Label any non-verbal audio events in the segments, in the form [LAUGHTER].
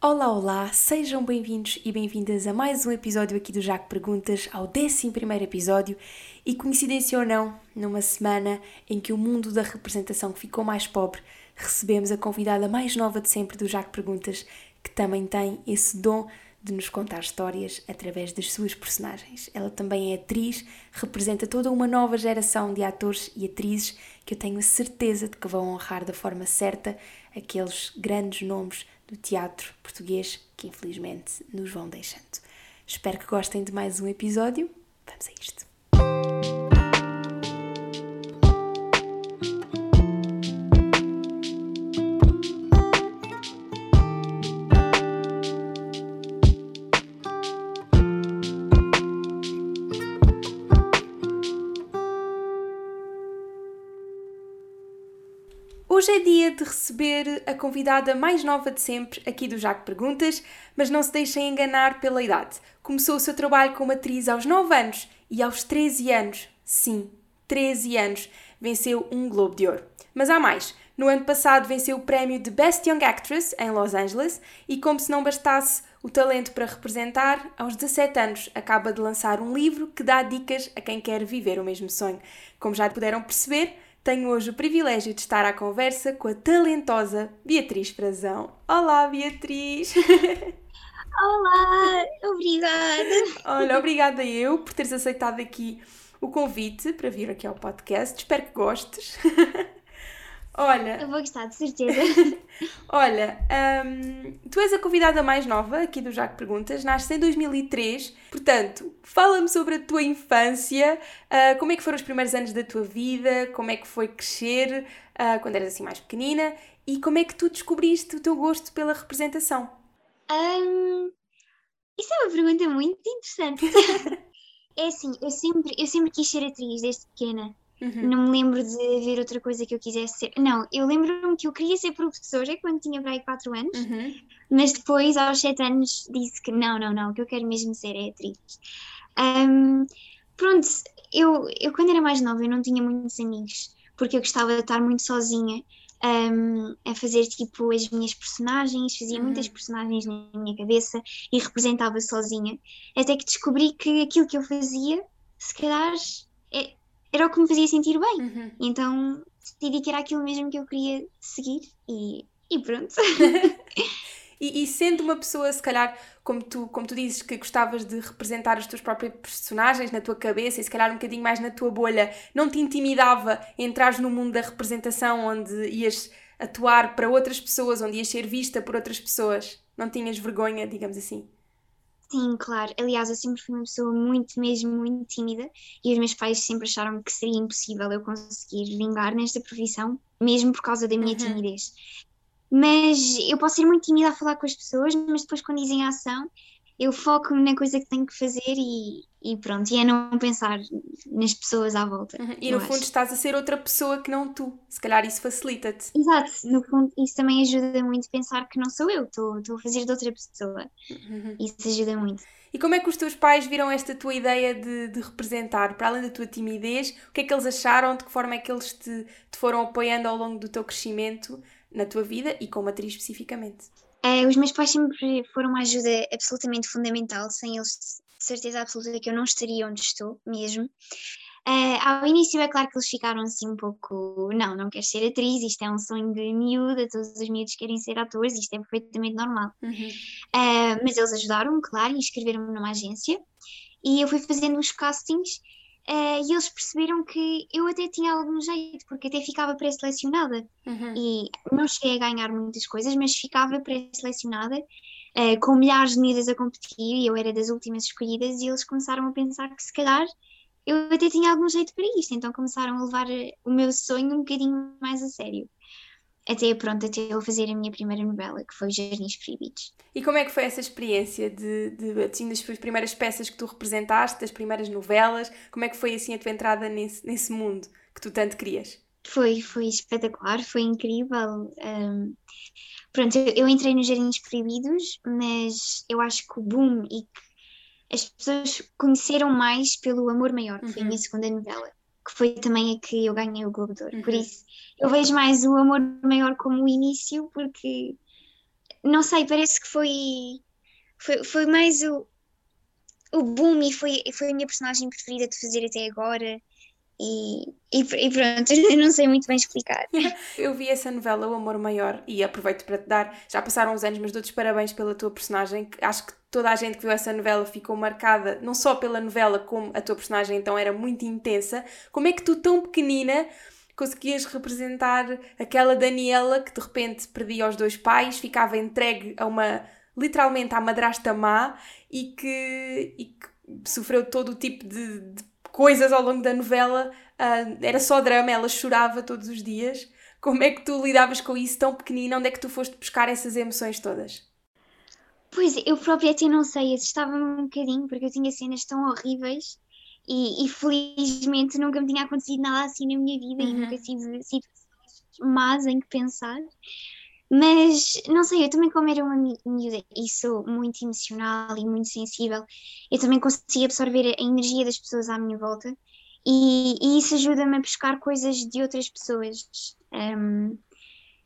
Olá, olá, sejam bem-vindos e bem-vindas a mais um episódio aqui do Jaco Perguntas, ao 11 episódio. E coincidência ou não, numa semana em que o mundo da representação ficou mais pobre, recebemos a convidada mais nova de sempre do Jaco Perguntas, que também tem esse dom de nos contar histórias através das suas personagens. Ela também é atriz, representa toda uma nova geração de atores e atrizes que eu tenho a certeza de que vão honrar da forma certa aqueles grandes nomes do teatro português que infelizmente nos vão deixando. Espero que gostem de mais um episódio. Vamos a isto. Hoje é dia de receber a convidada mais nova de sempre aqui do Jaco Perguntas, mas não se deixem enganar pela idade. Começou o seu trabalho como atriz aos 9 anos e aos 13 anos, sim, 13 anos, venceu um Globo de Ouro. Mas há mais. No ano passado venceu o prémio de Best Young Actress em Los Angeles e, como se não bastasse o talento para representar, aos 17 anos acaba de lançar um livro que dá dicas a quem quer viver o mesmo sonho. Como já puderam perceber, tenho hoje o privilégio de estar à conversa com a talentosa Beatriz Frazão. Olá, Beatriz! [LAUGHS] Olá, obrigada! Olha, obrigada eu por teres aceitado aqui o convite para vir aqui ao podcast. Espero que gostes. [LAUGHS] Olha. Eu vou gostar, de certeza. [LAUGHS] olha, um, tu és a convidada mais nova aqui do Jaco Perguntas, nasces em 2003, portanto, fala-me sobre a tua infância, uh, como é que foram os primeiros anos da tua vida, como é que foi crescer uh, quando eras assim mais pequenina e como é que tu descobriste o teu gosto pela representação? Um, isso é uma pergunta muito interessante. [LAUGHS] é assim, eu sempre, eu sempre quis ser atriz desde pequena. Uhum. Não me lembro de ver outra coisa que eu quisesse ser. Não, eu lembro-me que eu queria ser professora quando tinha para aí 4 anos, uhum. mas depois, aos 7 anos, disse que não, não, não, o que eu quero mesmo ser é atriz. Um, pronto, eu, eu quando era mais nova eu não tinha muitos amigos, porque eu gostava de estar muito sozinha. Um, a fazer tipo as minhas personagens, fazia uhum. muitas personagens na minha cabeça e representava sozinha, até que descobri que aquilo que eu fazia, se calhar, era o que me fazia sentir bem. Uhum. Então decidi que era aquilo mesmo que eu queria seguir e, e pronto. [LAUGHS] e, e, sendo uma pessoa, se calhar, como tu, como tu dizes, que gostavas de representar as tuas próprias personagens na tua cabeça e se calhar um bocadinho mais na tua bolha, não te intimidava entrar no mundo da representação onde ias atuar para outras pessoas, onde ias ser vista por outras pessoas? Não tinhas vergonha, digamos assim? Sim, claro. Aliás, eu sempre fui uma pessoa muito, mesmo muito tímida e os meus pais sempre acharam que seria impossível eu conseguir vingar nesta profissão, mesmo por causa da minha uhum. timidez. Mas eu posso ser muito tímida a falar com as pessoas, mas depois quando dizem a ação, eu foco-me na coisa que tenho que fazer e, e pronto, e é não pensar nas pessoas à volta. Uhum. E no fundo acho. estás a ser outra pessoa que não tu, se calhar isso facilita-te. Exato, no fundo isso também ajuda muito a pensar que não sou eu, estou a fazer de outra pessoa. Uhum. Isso ajuda muito. E como é que os teus pais viram esta tua ideia de, de, representar? Para além da tua timidez, o que é que eles acharam? De que forma é que eles te, te foram apoiando ao longo do teu crescimento na tua vida e como atriz especificamente? Uh, os meus pais sempre foram uma ajuda absolutamente fundamental, sem eles, de certeza absoluta, que eu não estaria onde estou mesmo. Uh, ao início é claro que eles ficaram assim um pouco, não, não queres ser atriz, isto é um sonho de miúda, todos os miúdos querem ser atores, isto é perfeitamente normal. Uhum. Uh, mas eles ajudaram-me, claro, e inscreveram-me numa agência e eu fui fazendo os castings Uh, e eles perceberam que eu até tinha algum jeito, porque até ficava pré-selecionada. Uhum. E não cheguei a ganhar muitas coisas, mas ficava pré-selecionada, uh, com milhares de miúdas a competir, e eu era das últimas escolhidas, e eles começaram a pensar que se calhar eu até tinha algum jeito para isto, então começaram a levar eh, o meu sonho um bocadinho mais a sério até pronto, até eu fazer a minha primeira novela, que foi Jardins Proibidos. E como é que foi essa experiência de, de assim, das primeiras peças que tu representaste, das primeiras novelas, como é que foi assim a tua entrada nesse, nesse mundo que tu tanto querias? Foi, foi espetacular, foi incrível. Um, pronto, eu, eu, entrei nos Jardins Proibidos, mas eu acho que o boom e que as pessoas conheceram mais pelo Amor Maior, que uhum. foi a minha uhum. segunda novela que foi também a que eu ganhei o Globo de Ouro. Uhum. Por isso, eu vejo mais o amor maior como o início, porque não sei, parece que foi, foi, foi mais o, o boom e foi, foi a minha personagem preferida de fazer até agora. E, e, e, pronto, [LAUGHS] eu não sei muito bem explicar. [LAUGHS] Eu vi essa novela, O Amor Maior, e aproveito para te dar. Já passaram uns anos, mas dou-te parabéns pela tua personagem. Acho que toda a gente que viu essa novela ficou marcada, não só pela novela, como a tua personagem então era muito intensa. Como é que tu, tão pequenina, conseguias representar aquela Daniela que de repente perdia os dois pais, ficava entregue a uma. literalmente à madrasta má e que, e que sofreu todo o tipo de, de coisas ao longo da novela, uh, era só drama, ela chorava todos os dias. Como é que tu lidavas com isso tão pequenina? Onde é que tu foste buscar essas emoções todas? Pois, eu própria até não sei, assustava-me um bocadinho porque eu tinha cenas tão horríveis e, e, felizmente nunca me tinha acontecido nada assim na minha vida uhum. e nunca tive situações más em que pensar. Mas não sei, eu também, como era uma miúda e sou muito emocional e muito sensível, eu também consigo absorver a energia das pessoas à minha volta e, e isso ajuda-me a buscar coisas de outras pessoas. Um,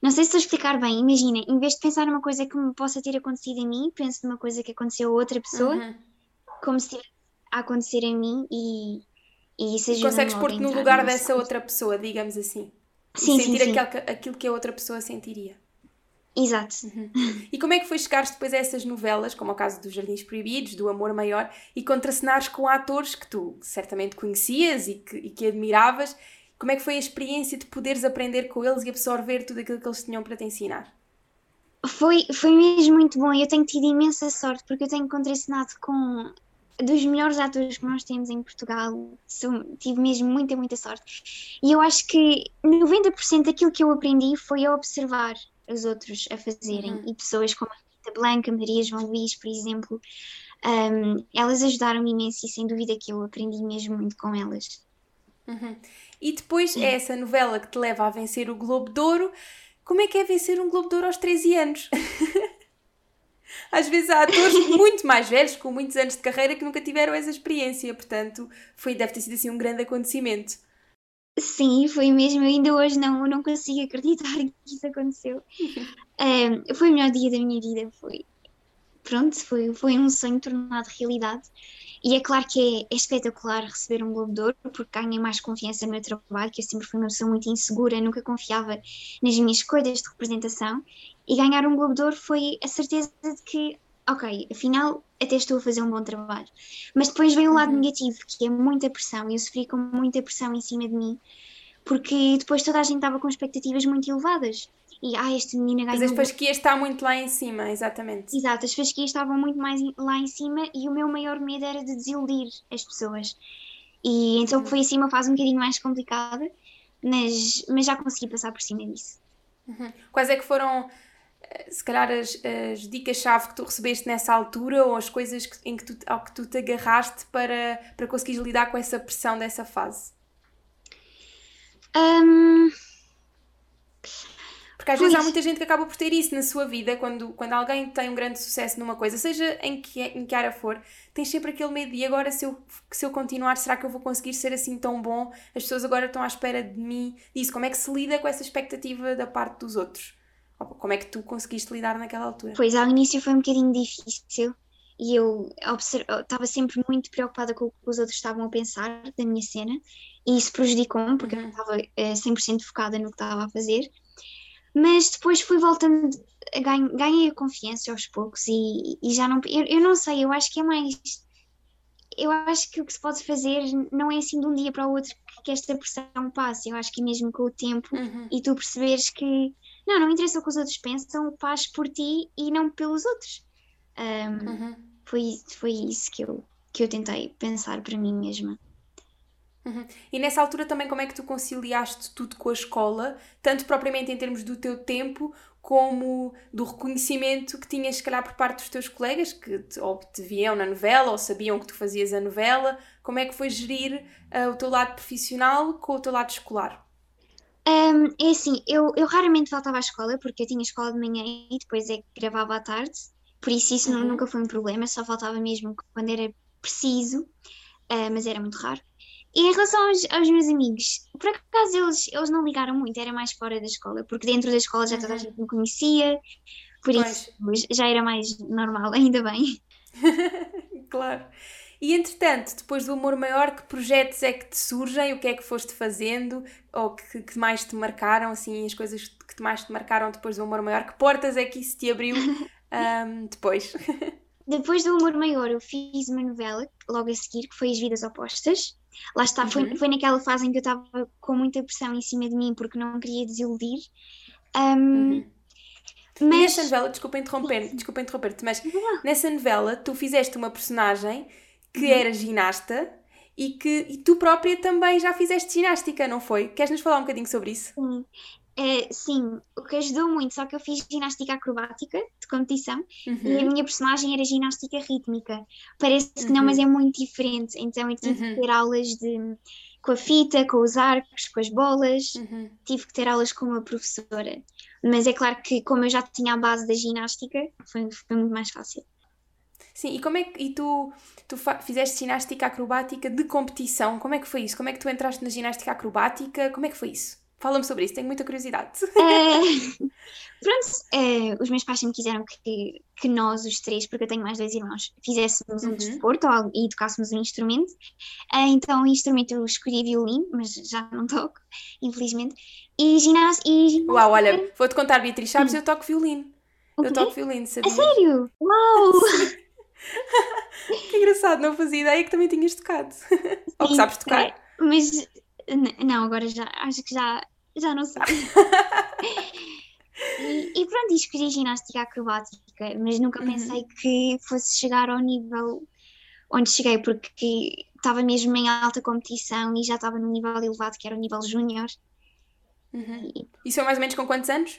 não sei se estou a explicar bem, imagina, em vez de pensar numa coisa que me possa ter acontecido a mim, penso numa coisa que aconteceu a outra pessoa, uhum. como se estivesse a acontecer a mim e, e isso ajuda Consegues pôr-te no lugar dessa outra pessoa, digamos assim. Sim, e sentir sim, sim. Aquilo que a outra pessoa sentiria. Exato. Uhum. E como é que foi chegares depois a essas novelas, como o caso dos Jardins Proibidos, do Amor Maior, e contracenares com atores que tu certamente conhecias e que, e que admiravas? Como é que foi a experiência de poderes aprender com eles e absorver tudo aquilo que eles tinham para te ensinar? Foi, foi mesmo muito bom eu tenho tido imensa sorte porque eu tenho contracenado com dos melhores atores que nós temos em Portugal. Sou, tive mesmo muita, muita sorte. E eu acho que 90% daquilo que eu aprendi foi a observar os outros a fazerem. Uhum. E pessoas como a Rita Blanca, Maria João Luís, por exemplo, um, elas ajudaram-me imenso e sem dúvida que eu aprendi mesmo muito com elas. Uhum. E depois é essa novela que te leva a vencer o Globo de Ouro. Como é que é vencer um Globo de Ouro aos 13 anos? [LAUGHS] Às vezes há atores [LAUGHS] muito mais velhos, com muitos anos de carreira, que nunca tiveram essa experiência. Portanto, foi, deve ter sido assim um grande acontecimento. Sim, foi mesmo. Ainda hoje não, não consigo acreditar [LAUGHS] que isso aconteceu. Um, foi o melhor dia da minha vida. Foi, pronto, foi, foi um sonho tornado realidade. E é claro que é, é, espetacular receber um Globo de Ouro, porque ganhei mais confiança no meu trabalho, que eu sempre fui uma pessoa muito insegura, nunca confiava nas minhas escolhas de representação. E ganhar um Globo de Ouro foi a certeza de que, ok, afinal até estou a fazer um bom trabalho. Mas depois vem o lado uhum. negativo, que é muita pressão, eu sofri com muita pressão em cima de mim, porque depois toda a gente estava com expectativas muito elevadas. E, ah, esta menina ganhou... Mas as fasquias está muito lá em cima, exatamente. Exato, as fasquias estavam muito mais lá em cima e o meu maior medo era de desiludir as pessoas. E então uhum. foi assim uma fase um bocadinho mais complicada, mas, mas já consegui passar por cima disso. Uhum. Quais é que foram se calhar as, as dicas-chave que tu recebeste nessa altura ou as coisas que, em que tu, ao que tu te agarraste para, para conseguires lidar com essa pressão dessa fase? Um... Porque às vezes há muita gente que acaba por ter isso na sua vida, quando, quando alguém tem um grande sucesso numa coisa, seja em que, em que área for, tens sempre aquele medo, e agora se eu, se eu continuar, será que eu vou conseguir ser assim tão bom? As pessoas agora estão à espera de mim, disso. Como é que se lida com essa expectativa da parte dos outros? Como é que tu conseguiste lidar naquela altura? Pois, ao início foi um bocadinho difícil e eu estava sempre muito preocupada com o que os outros estavam a pensar da minha cena e isso prejudicou-me porque uhum. eu não estava uh, eh, 100% focada no que estava a fazer. Mas depois fui voltando, ganhei, ganhei a confiança aos poucos e, e já não. Eu, eu não sei, eu acho que é mais. Eu acho que o que se pode fazer não é assim de um dia para o outro que esta pressão passe. Eu acho que mesmo com o tempo uhum. e tu perceberes que não, não interessa o que os outros pensam, faz por ti e não pelos outros. Um, uhum. foi, foi isso que eu, que eu tentei pensar para mim mesma. Uhum. E nessa altura também como é que tu conciliaste tudo com a escola, tanto propriamente em termos do teu tempo, como do reconhecimento que tinhas, se calhar, por parte dos teus colegas, que te, ou te viam na novela, ou sabiam que tu fazias a novela, como é que foi gerir uh, o teu lado profissional com o teu lado escolar? Um, é assim, eu, eu raramente voltava à escola porque eu tinha escola de manhã e depois é que gravava à tarde, por isso isso uhum. nunca foi um problema, só faltava mesmo quando era preciso, uh, mas era muito raro. E em relação aos, aos, meus amigos, por acaso eles, eles não ligaram muito, era mais fora da escola, porque dentro da escola já toda a uhum. gente me conhecia, Por isso já era mais normal, [LAUGHS] ainda bem. [LAUGHS] claro. E entretanto, depois do Amor Maior, que projetos é que te surgem? O que é que foste fazendo? Ou que, que mais te marcaram, assim, as coisas que mais te marcaram depois do Amor Maior? Que portas é que isso te abriu [LAUGHS] um, depois? [LAUGHS] Depois do Amor Maior, eu fiz uma novela logo a seguir, que foi As Vidas Opostas. Lá está, uhum. foi, foi naquela fase em que eu estava com muita pressão em cima de mim porque não queria desiludir. Um, uhum. Mas... Nessa novela, desculpa interromper, desculpa interromper-te, mas nessa novela tu fizeste uma personagem que uhum. era ginasta e que e tu própria também já fizeste ginástica, não foi? Queres nos falar um bocadinho sobre isso? Sim. É, sim, o que ajudou muito, só que eu fiz ginástica acrobática de competição uhum. e a uhum. minha personagem era ginástica rítmica. Parece que não, mas uhum. é muito diferente. Então eu tive uhum. que ter aulas de, com a fita, com os arcos, com as bolas, uhum. tive que ter aulas com uma professora. Mas é claro que, como eu já tinha a base da ginástica, foi, foi muito mais fácil. Sim, e como é que e tu, tu fizeste ginástica acrobática de competição? Como é que foi isso? Como é que tu entraste na ginástica acrobática? Como é que foi isso? Fala-me sobre isso, tenho muita curiosidade. É, pronto, é, os meus pais sempre quiseram que, que nós, os três, porque eu tenho mais dois irmãos, fizéssemos uhum. um desporto ou, e tocássemos um instrumento. É, então, o instrumento eu escolhi violino, mas já não toco, infelizmente. E ginásio. E Uau, olha, vou-te contar, Beatriz, sabes, eu toco violino. Eu toco violino, sabes? A sério? Uau! [LAUGHS] que engraçado, não fazia ideia que também tinhas tocado. [LAUGHS] Ou que sabes tocar. É, mas não, agora já acho que já, já não sei. [LAUGHS] e, e, pronto, escolhi ginástica acrobática, mas nunca uhum. pensei que fosse chegar ao nível onde cheguei, porque estava mesmo em alta competição e já estava num nível elevado, que era o nível júnior. Uhum. E... Isso foi mais ou menos com quantos anos?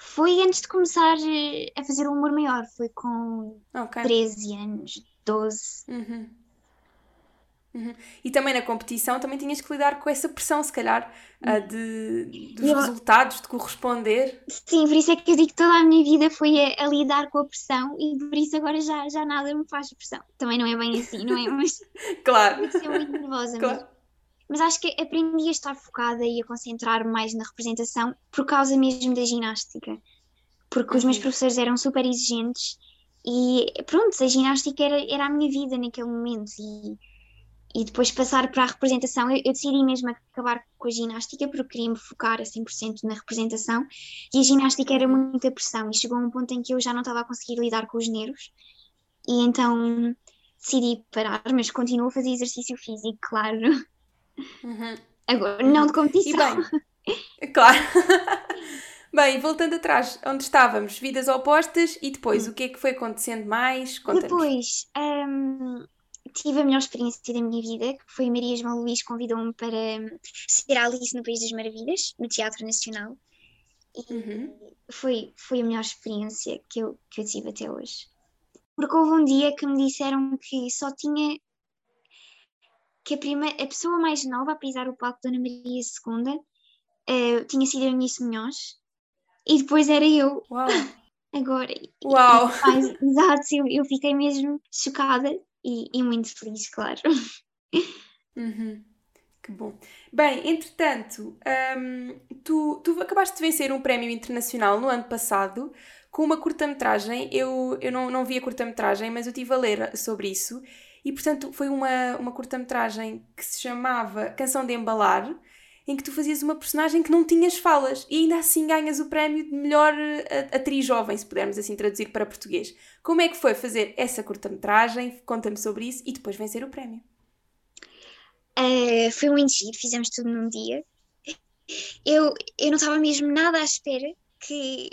Foi antes de começar eh, a fazer o humor maior, foi com okay. 13 anos, 12. Uhum. Uhum. E também na competição também tinhas que lidar com essa pressão, se calhar, uh, de, dos eu... resultados, de corresponder. Sim, por isso é que eu digo que toda a minha vida foi a, a, lidar com a pressão e por isso agora já, já nada me faz pressão. Também não é bem assim, não é? Mas [LAUGHS] claro. Eu ser muito nervosa, claro. mas, mas acho que aprendi a estar focada e a concentrar mais na representação por causa mesmo da ginástica. Porque os meus uhum. professores eram super exigentes e pronto, a ginástica era, era a minha vida naquele momento e e depois passar para a representação, eu, eu, decidi mesmo acabar com a ginástica porque queria me focar a 100% na representação e a ginástica era muita pressão e chegou a um ponto em que eu já não estava a conseguir lidar com os nervos e então decidi parar, mas continuo a fazer exercício físico, [LAUGHS] claro. Uhum. Agora, não de competição. Bem, claro. [LAUGHS] Bem, voltando atrás, onde estávamos? Vidas opostas e depois, o que é que foi acontecendo mais? Depois, um, tive a melhor experiência da minha vida, que foi a Maria João Luís convidou-me para ser Alice no País das Maravilhas, no Teatro Nacional. E uhum. foi, foi a melhor experiência que eu, que eu tive até hoje. Porque houve um dia que me disseram que só tinha que a, primeira, a pessoa mais nova a pisar o palco Dona Maria II uh, eh, tinha sido a Eunice Munhoz e depois era eu. Uau! Agora, Uau! [LAUGHS] Exato, eu, eu fiquei mesmo chocada e, e muito feliz, claro. Uhum. Que bom. Bem, entretanto, um, tu, tu acabaste de vencer um prémio internacional no ano passado com uma curta-metragem. Eu, eu não, não vi a curta-metragem, mas eu estive a ler sobre isso. E, portanto, foi uma, uma curta-metragem que se chamava Canção de Embalar, em que tu fazias uma personagem que não tinhas falas e ainda assim ganhas o prémio de melhor eh, atriz jovem, se pudermos assim traduzir para português. Como é que foi fazer essa curta-metragem? Conta-me sobre isso e depois vencer o prémio. Uh, foi muito giro, fizemos tudo num dia. Eu, eu não estava mesmo nada à espera que,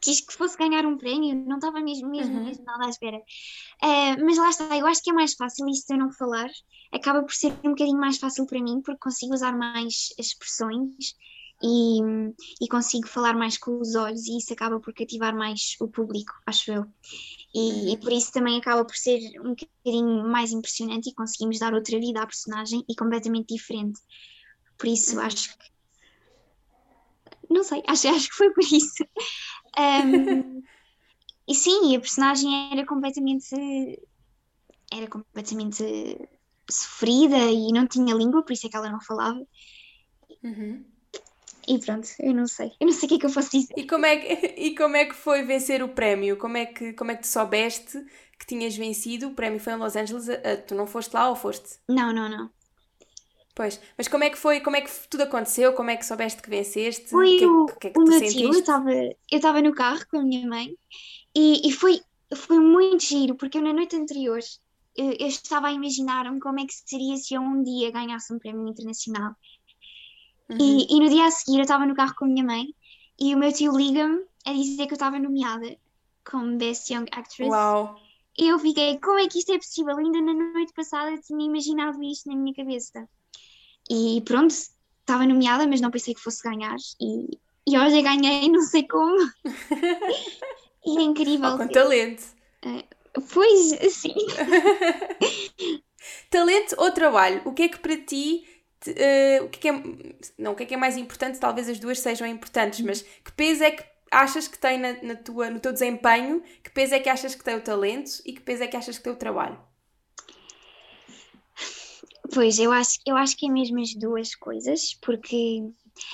quis que fosse ganhar um prémio, não estava mesmo, mesmo, uhum. mesmo nada à espera. Uh, mas lá está, eu acho que é mais fácil isso de eu não falar, acaba por ser um bocadinho mais fácil para mim, porque consigo usar mais expressões e, e consigo falar mais com os olhos, e isso acaba por cativar mais o público, acho eu. E, e, por isso também acaba por ser um bocadinho mais impressionante e conseguimos dar outra vida à personagem e completamente diferente. Por isso uhum. acho que. Não sei, acho, acho que foi por isso. [LAUGHS] Um, [LAUGHS] e sim, a personagem era completamente. Era completamente sofrida e não tinha língua, por isso é que ela não falava. Uhum. e pronto, eu não sei. Eu não sei o que é que eu posso dizer. E como é que, [LAUGHS] e como é que foi vencer o prémio? Como é que, como é que tu soubeste que tinhas vencido? O prémio foi em Los Angeles. Tu não foste lá ou foste? Não, não, não. Pois, mas como é que foi, como é que tudo aconteceu? Como é que soubeste que venceste? Foi o, que, que, é que o meu tio, eu estava no carro com a minha mãe e, e foi, foi muito giro, porque eu na noite anterior eu, eu estava a imaginar-me como é que seria se eu um dia ganhasse um prémio internacional. Uhum. E, e no dia a seguir eu estava no carro com a minha mãe e o meu tio liga-me a dizer que eu estava nomeada como Best Young Actress. Uau! Eu fiquei, como é que isto é possível? Ainda na noite passada eu tinha imaginado isto na minha cabeça. E pronto, estava nomeada, mas não pensei que fosse ganhar. E, e hoje ganhei, [LAUGHS] não sei como. e é incrível. Oh, com talento. Uh, pois, sim. [LAUGHS] talento ou trabalho? O que é que para ti. Uh, o que é, que é não, o que é que é mais importante? Talvez as duas sejam importantes, mas que peso é que achas que tem na, na tua, no teu desempenho? Que peso é que achas que tem o talento e que peso é que achas que tem o trabalho? Pois, eu acho, eu acho que é mesmo as duas coisas, porque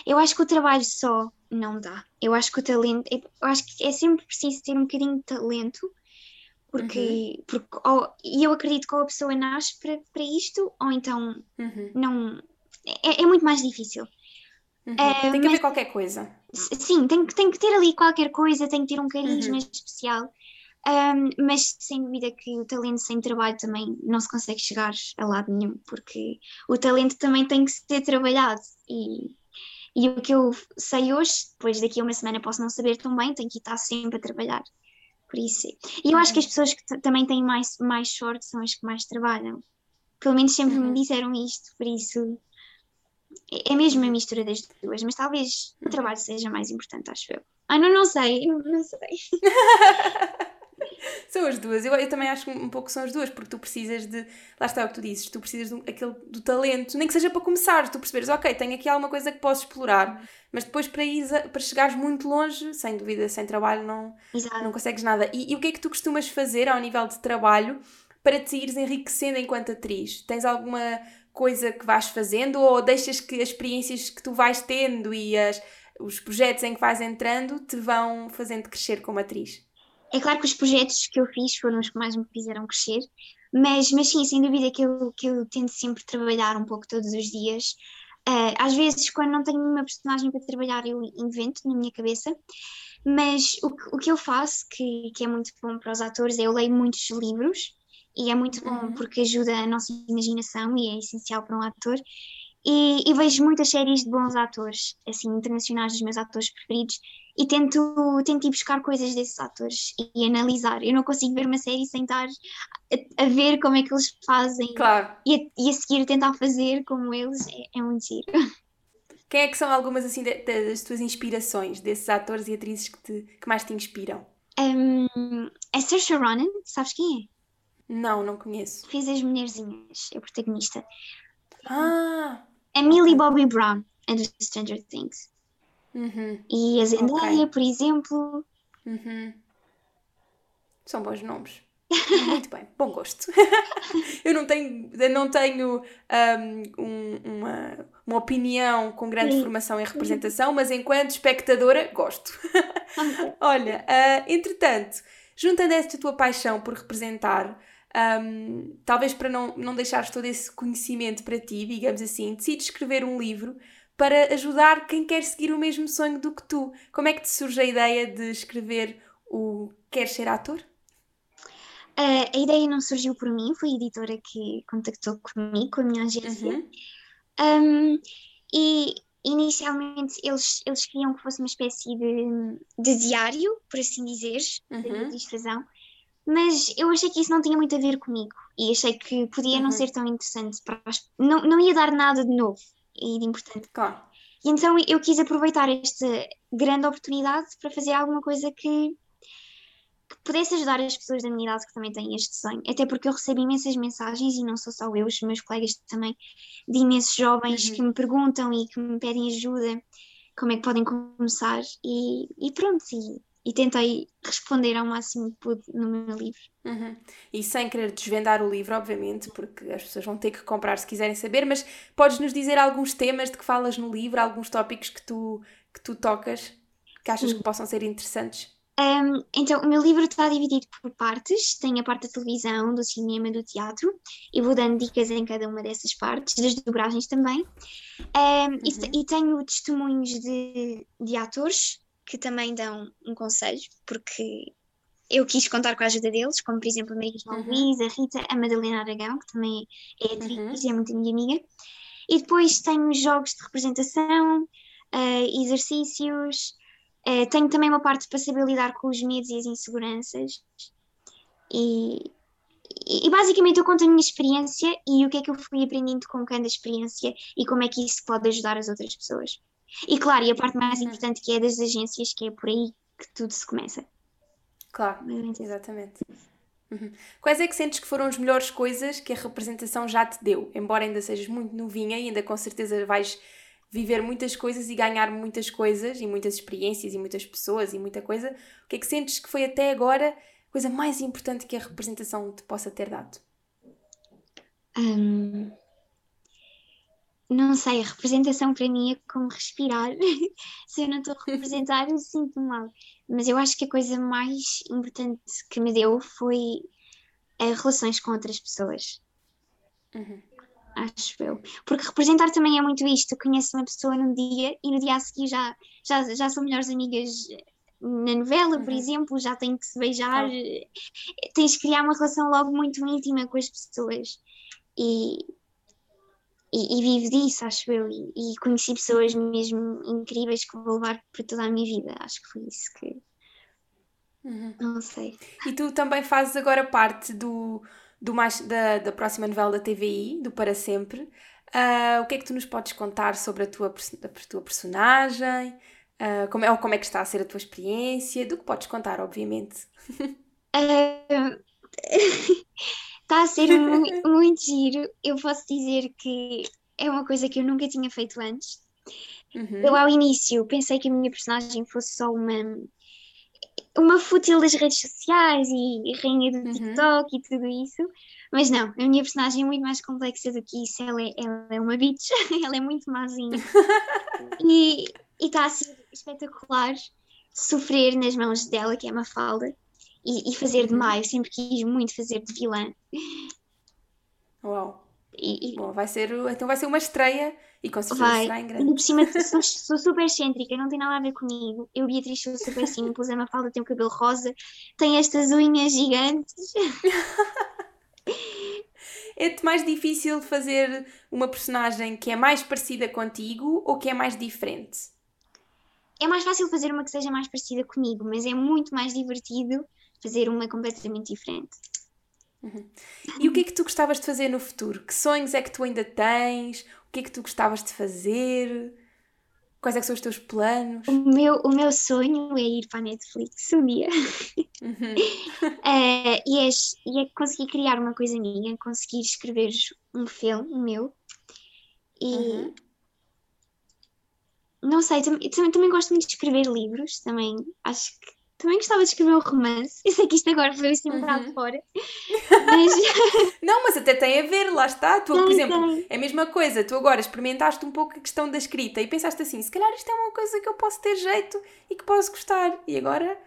eu acho que o trabalho só não dá. Eu acho que o talento, eu acho que é sempre preciso ter um bocadinho de talento, porque, uhum. porque ou, e eu acredito que ou a pessoa nasce para, para isto, ou então uhum. não. É, é, muito mais difícil. Uhum. Uh, tem que haver qualquer coisa. Sim, tem, tem que ter ali qualquer coisa, tem que ter um carisma uhum. especial. Um, mas sem dúvida que o talento sem trabalho também não se consegue chegar a lado nenhum, porque o talento também tem que ser trabalhado. E, e o que eu sei hoje, depois daqui a uma semana posso não saber tão bem, tenho que estar sempre a trabalhar. Por isso. E eu acho que as pessoas que também têm mais, mais sorte são as que mais trabalham. Pelo menos sempre uhum. me disseram isto, por isso é mesmo a mistura das duas, mas talvez o trabalho seja mais importante, acho eu. Ah, não, não sei, não, [LAUGHS] não sei. [LAUGHS] são as duas. Eu, eu também acho que um pouco são as duas, porque tu precisas de. Lá está o que tu dizes, tu precisas do, aquele, do talento, nem que seja para começar, tu perceberes, ok, tenho aqui alguma coisa que posso explorar, mas depois para, ir para chegares muito longe, sem dúvida, sem trabalho, não, não consegues nada. E, e o que é que tu costumas fazer ao nível de trabalho para te ires enriquecendo enquanto atriz? Tens alguma coisa que vais fazendo ou deixas que as experiências que tu vais tendo e as, os projetos em que vais entrando te vão fazendo crescer como atriz? É claro que os projetos que eu fiz foram os que mais me fizeram crescer, mas, mas sim, sem dúvida que eu, que eu tento sempre trabalhar um pouco todos os dias. Uh, às vezes, quando não tenho uma personagem para trabalhar, eu invento na minha cabeça, mas o, o que eu faço, que, que é muito bom para os atores, é eu leio muitos livros e é muito bom uhum. porque ajuda a nossa imaginação e é essencial para um ator. E, e, vejo muitas séries de bons atores, assim, internacionais, dos meus atores preferidos, e tento, tento ir buscar coisas desses atores e, analisar. Eu não consigo ver uma série sem estar a, a ver como é que eles fazem claro. e, a, e a seguir tentar fazer como eles, é, é muito giro. [LAUGHS] Quem é que são algumas assim das tuas inspirações, desses atores e atrizes que, te, que mais te inspiram? Um, a Saoirse Ronan, sabes quem é? Não, não conheço. Fiz as Mulherzinhas, é protagonista. Ah! A Millie. Bobby Brown, é do Stranger Things. Uhum. E a Zendaya, okay. por exemplo. Uhum. São bons nomes. [LAUGHS] Muito bem, bom gosto. [LAUGHS] eu não tenho, não tenho um, uma, uma opinião com grande Sim. formação em representação, mas enquanto espectadora, gosto. [LAUGHS] Olha, uh, entretanto, juntando esta tua paixão por representar, um, talvez para não, não deixares todo esse conhecimento para ti, digamos assim, decides escrever um livro para ajudar quem quer seguir o mesmo sonho do que tu. Como é que te surge a ideia de escrever o Queres Ser Ator? Uh, a ideia não surgiu por mim, foi a editora que contactou comigo, com a minha agência. Uhum. Um, e inicialmente eles, eles queriam que fosse uma espécie de, de diário, por assim dizer, uhum. de ilustração, mas eu achei que isso não tinha muito a ver comigo e achei que podia uhum. não ser tão interessante, para as, não, não ia dar nada de novo e de importante. Claro. E então eu quis aproveitar esta grande oportunidade para fazer alguma coisa que, que pudesse ajudar as pessoas da minha idade que também têm este sonho. Até porque eu recebo imensas mensagens, e não sou só eu, os meus colegas também, de imensos jovens uhum. que me perguntam e que me pedem ajuda, como é que podem começar. E, e pronto, e, e tentei responder ao máximo que pude no meu livro. Uhum. E sem querer desvendar o livro, obviamente, porque as pessoas vão ter que comprar se quiserem saber, mas podes nos dizer alguns temas de que falas no livro, alguns tópicos que tu, que tu tocas, que achas que possam ser interessantes? Um, então, o meu livro está dividido por partes. Tem a parte da televisão, do cinema, do teatro, e vou dando dicas em cada uma dessas partes, das dobragens também. Um, uhum. e, e, tenho testemunhos de, de atores que também dão um conselho, porque eu quis contar com a ajuda deles, como por exemplo a Maria João uhum. Luís, a Rita, a Madalena Aragão, que também é atriz uhum. e é muito minha amiga. E depois tenho jogos de representação, uh, exercícios, uh, tenho também uma parte para saber lidar com os medos e as inseguranças. E, e, basicamente eu conto a minha experiência e o que é que eu fui aprendendo com cada experiência e como é que isso pode ajudar as outras pessoas. E claro, e a parte mais uhum. importante que é das agências, que é por aí que tudo se começa. Claro, exatamente. Uhum. Quais é que sentes que foram as melhores coisas que a representação já te deu? Embora ainda sejas muito novinha e ainda com certeza vais viver muitas coisas e ganhar muitas coisas e muitas experiências e muitas pessoas e muita coisa, o que é que sentes que foi até agora a coisa mais importante que a representação te possa ter dado? Um, não sei, a representação para mim é como respirar. [LAUGHS] Se eu não estou a representar, eu sinto mal. Mas eu acho que a coisa mais importante que me deu foi as relações com outras pessoas. Uhum. Acho eu. Porque representar também é muito isto. Eu conheço uma pessoa num dia e no dia a seguir já, já, já são melhores amigas na novela, uhum. por exemplo, já têm que se beijar. Tens que criar uma relação logo muito íntima com as pessoas. E, e, e vivo disso, acho eu, e, e, conheci pessoas mesmo incríveis que vou levar para toda a minha vida. Acho que foi isso que. Uhum. Não sei. E tu também fazes agora parte do, do mais, da, da próxima novela da TVI, do Para Sempre. Uh, o que é que tu nos podes contar sobre a tua, a tua personagem? Uh, como, é, ou como é que está a ser a tua experiência? Do que podes contar, obviamente. Uh, [LAUGHS] [LAUGHS] Está a ser muito, [LAUGHS] muito giro. Eu posso dizer que é uma coisa que eu nunca tinha feito antes. Uhum. Eu, ao início, pensei que a minha personagem fosse só uma, uma fútil das redes sociais e rainha do uhum. TikTok e tudo isso, mas não, a minha personagem é muito mais complexa do que isso. Ela é, ela é uma bitch, [LAUGHS] ela é muito mazinha. [LAUGHS] e está a ser espetacular sofrer nas mãos dela, que é uma falda e, e fazer de má. Eu sempre quis muito fazer de vilã. Uau! E, e... Bom, vai ser, então vai ser uma estreia e com certeza vai. será em grande. Por cima sou, sou, super excêntrica, não tem nada a ver comigo. Eu, Beatriz, sou super simples, a Mafalda tem o cabelo rosa, tem estas unhas gigantes. [LAUGHS] É-te mais difícil fazer uma personagem que é mais parecida contigo ou que é mais diferente? É mais fácil fazer uma que seja mais parecida comigo, mas é muito mais divertido fazer uma completamente diferente. Uhum. E o que é que tu gostavas de fazer no futuro? Que sonhos é que tu ainda tens? O que é que tu gostavas de fazer? Quais é são os teus planos? O meu, o meu sonho é ir para a Netflix um dia. Uhum. é, [LAUGHS] e, é, e é conseguir criar uma coisa minha, conseguir escrever um filme meu. E uhum. não sei, também, também, também gosto muito de escrever livros, também acho que também gostava de escrever um romance. Eu sei que isto agora foi assim um bocado uhum. fora. [LAUGHS] Mas... [LAUGHS] não, mas até tem a ver, lá está. Tu, tem, por exemplo, tem. é a mesma coisa. Tu agora experimentaste um pouco a questão da escrita e pensaste assim: se calhar isto é uma coisa que eu posso ter jeito e que posso gostar. E agora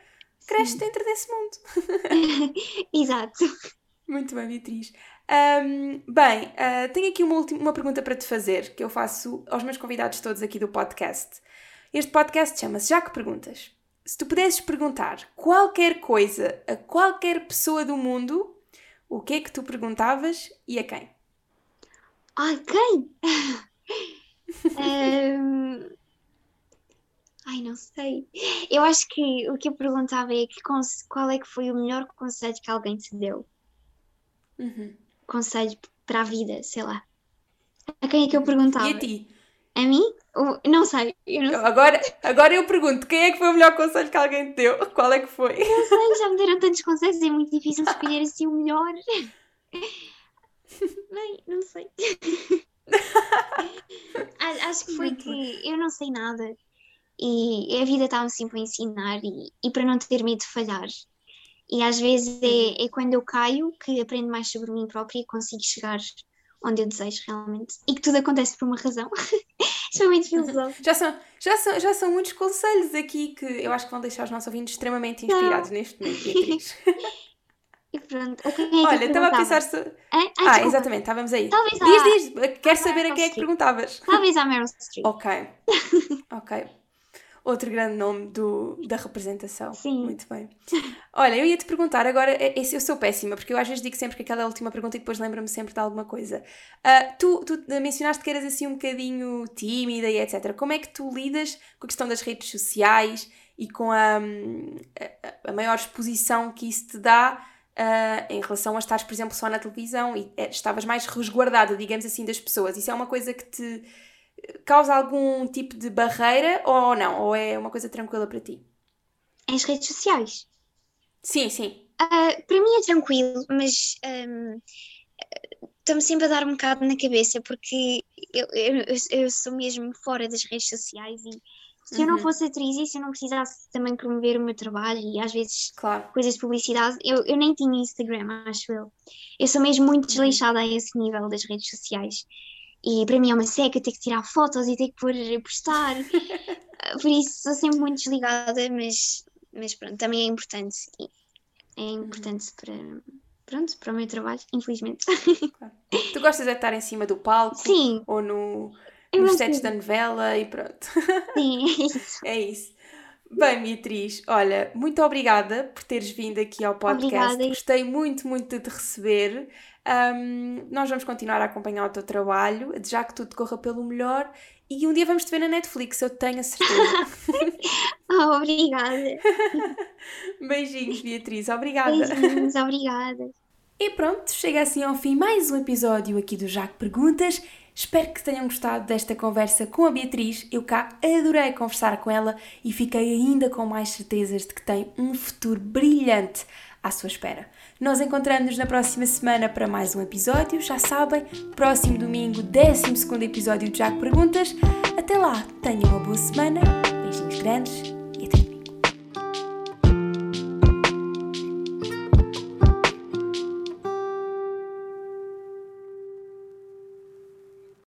cresces dentro desse mundo. [LAUGHS] Exato. Muito bem, Beatriz. Um, bem, uh, tenho aqui uma, última, uma pergunta para te fazer que eu faço aos meus convidados todos aqui do podcast. Este podcast chama-se Já que Perguntas se tu pudesses perguntar qualquer coisa a qualquer pessoa do mundo, o que é que tu perguntavas e a quem? A quem? [LAUGHS] um... Ai, não sei. Eu acho que o que eu perguntava é que qual é que foi o melhor conselho que alguém te deu? Uhum. Conselho para a vida, sei lá. A quem é que eu perguntava? E a ti? A mim? Não sei, eu não sei. Agora, agora eu pergunto, quem é que foi o melhor conselho que alguém te deu? [LAUGHS] Qual é que foi? Não sei, já me deram tantos conselhos, é muito difícil escolher assim o melhor. [LAUGHS] Bem, não sei. [LAUGHS] Acho que foi que eu não sei nada e a vida está-me sempre a ensinar e, e para não ter medo de falhar. E às vezes é, Uhum. é quando eu caio que aprendo mais sobre mim própria e consigo chegar onde eu desejo realmente. E que tudo acontece por uma razão. [LAUGHS] É muito filosófico. Já são, já, são, já são muitos conselhos aqui que eu acho que vão deixar os nossos ouvintes extremamente inspirados neste momento, Beatriz. [LAUGHS] E pronto. A quem é que Olha, estava a pensar. Se... Ah, Ah, desculpa. exatamente, estávamos aí. Talvez Diz, à- diz, quero saber a quem é que perguntavas. Talvez à Meryl Streep. Ok, [LAUGHS] ok. Outro grande nome do, da representação. Sim. Muito bem. Olha, eu ia te perguntar agora, é- esse eu sou péssima, porque eu às vezes digo sempre que aquela última pergunta e depois lembro-me sempre de alguma coisa. Ah, tu, tu mencionaste que eras assim um bocadinho tímida e etc. Como é que tu lidas com a questão das redes sociais e com a, hum, a, a maior exposição que isso te dá ah, em relação a estares, por exemplo, só na televisão e eh, estavas mais resguardada, digamos assim, das pessoas? Isso é uma coisa que te causa algum tipo de barreira ou não? Ou é uma coisa tranquila para ti? As redes sociais. Sim, sim. Ah, para mim é tranquilo, mas ahm, estou-me sempre a dar um bocado na cabeça porque eu, eu, eu- sou mesmo fora das redes sociais e se eu não Uhum. fosse atriz e se eu não precisasse também promover o meu trabalho e às vezes Claro. coisas de publicidade, eu, eu nem tinha Instagram, acho eu. Eu sou mesmo muito desleixada a esse nível das redes sociais. E para mim é uma seca ter que tirar fotos e ter que pôr, postar. [LAUGHS] Por isso sou sempre muito desligada, mas, mas pronto, também é importante. É importante para, pronto, para o meu trabalho, infelizmente. Tu gostas de estar em cima do palco Sim, ou no, eu nos sets da novela e pronto. sim, é [LAUGHS] isso. É isso. Bem, Beatriz, olha, muito obrigada por teres vindo aqui ao podcast. Obrigada. Gostei muito, muito de te receber. Ahm, nós vamos continuar a acompanhar o teu trabalho, desejar que tudo corra pelo melhor e um dia vamos te ver na Netflix, eu tenho a certeza. [LAUGHS] Oh, obrigada. [LAUGHS] Beijinhos, Beatriz, obrigada. Beijinhos, obrigada. E pronto, chega assim ao fim mais um episódio aqui do Jaco Perguntas. Espero que tenham gostado desta conversa com a Beatriz. Eu cá adorei conversar com ela e fiquei ainda com mais certezas de que tem um futuro brilhante à sua espera. Nós encontramos-nos na próxima semana para mais um episódio. Já sabem, próximo domingo, 12 episódio de Jaco Perguntas. Até lá, tenham uma boa semana. Beijinhos grandes